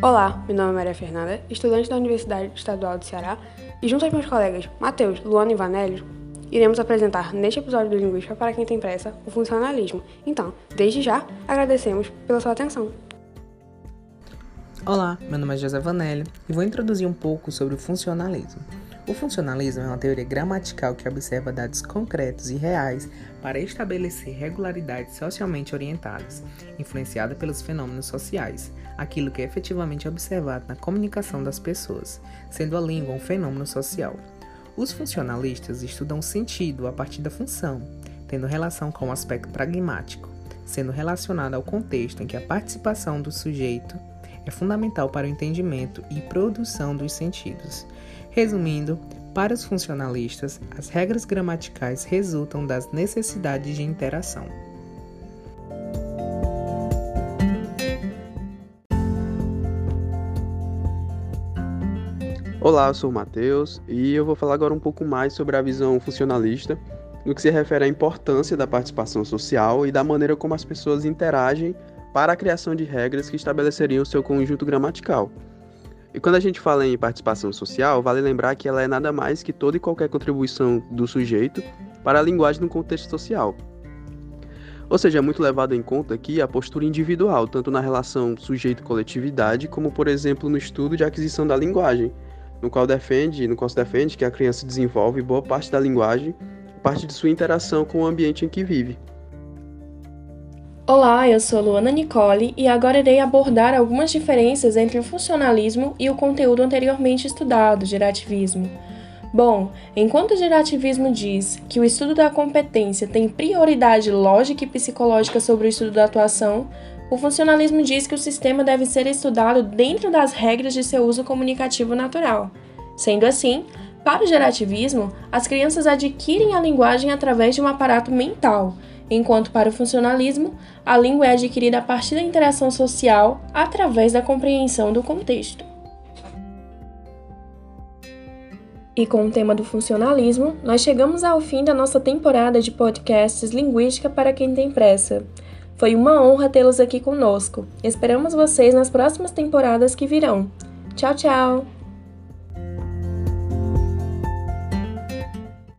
Olá, meu nome é Maria Fernanda, estudante da Universidade Estadual do Ceará, e junto aos meus colegas Matheus, Luana e Vanélio, iremos apresentar neste episódio do Linguística para quem tem pressa o funcionalismo. Então, desde já, agradecemos pela sua atenção. Olá, meu nome é José Vanelli e vou introduzir um pouco sobre o funcionalismo. O funcionalismo é uma teoria gramatical que observa dados concretos e reais para estabelecer regularidades socialmente orientadas, influenciada pelos fenômenos sociais, aquilo que é efetivamente observado na comunicação das pessoas, sendo a língua um fenômeno social. Os funcionalistas estudam o sentido a partir da função, tendo relação com o aspecto pragmático, sendo relacionado ao contexto em que a participação do sujeito é fundamental para o entendimento e produção dos sentidos. Resumindo, para os funcionalistas, as regras gramaticais resultam das necessidades de interação. Olá, eu sou o Matheus e eu vou falar agora um pouco mais sobre a visão funcionalista no que se refere à importância da participação social e da maneira como as pessoas interagem para a criação de regras que estabeleceriam o seu conjunto gramatical. E quando a gente fala em participação social, vale lembrar que ela é nada mais que toda e qualquer contribuição do sujeito para a linguagem no contexto social. Ou seja, é muito levado em conta aqui a postura individual, tanto na relação sujeito-coletividade, como, por exemplo, no estudo de aquisição da linguagem, no qual defende, no qual se defende que a criança desenvolve boa parte da linguagem, parte de sua interação com o ambiente em que vive. Olá, eu sou Luana Nicole e agora irei abordar algumas diferenças entre o funcionalismo e o conteúdo anteriormente estudado, gerativismo. Bom, enquanto o gerativismo diz que o estudo da competência tem prioridade lógica e psicológica sobre o estudo da atuação, o funcionalismo diz que o sistema deve ser estudado dentro das regras de seu uso comunicativo natural. Sendo assim, para o gerativismo, as crianças adquirem a linguagem através de um aparato mental enquanto para o funcionalismo, a língua é adquirida a partir da interação social através da compreensão do contexto. E com o tema do funcionalismo, nós chegamos ao fim da nossa temporada de podcasts Linguística para quem tem pressa. Foi uma honra tê-los aqui conosco. Esperamos vocês nas próximas temporadas que virão. Tchau, tchau!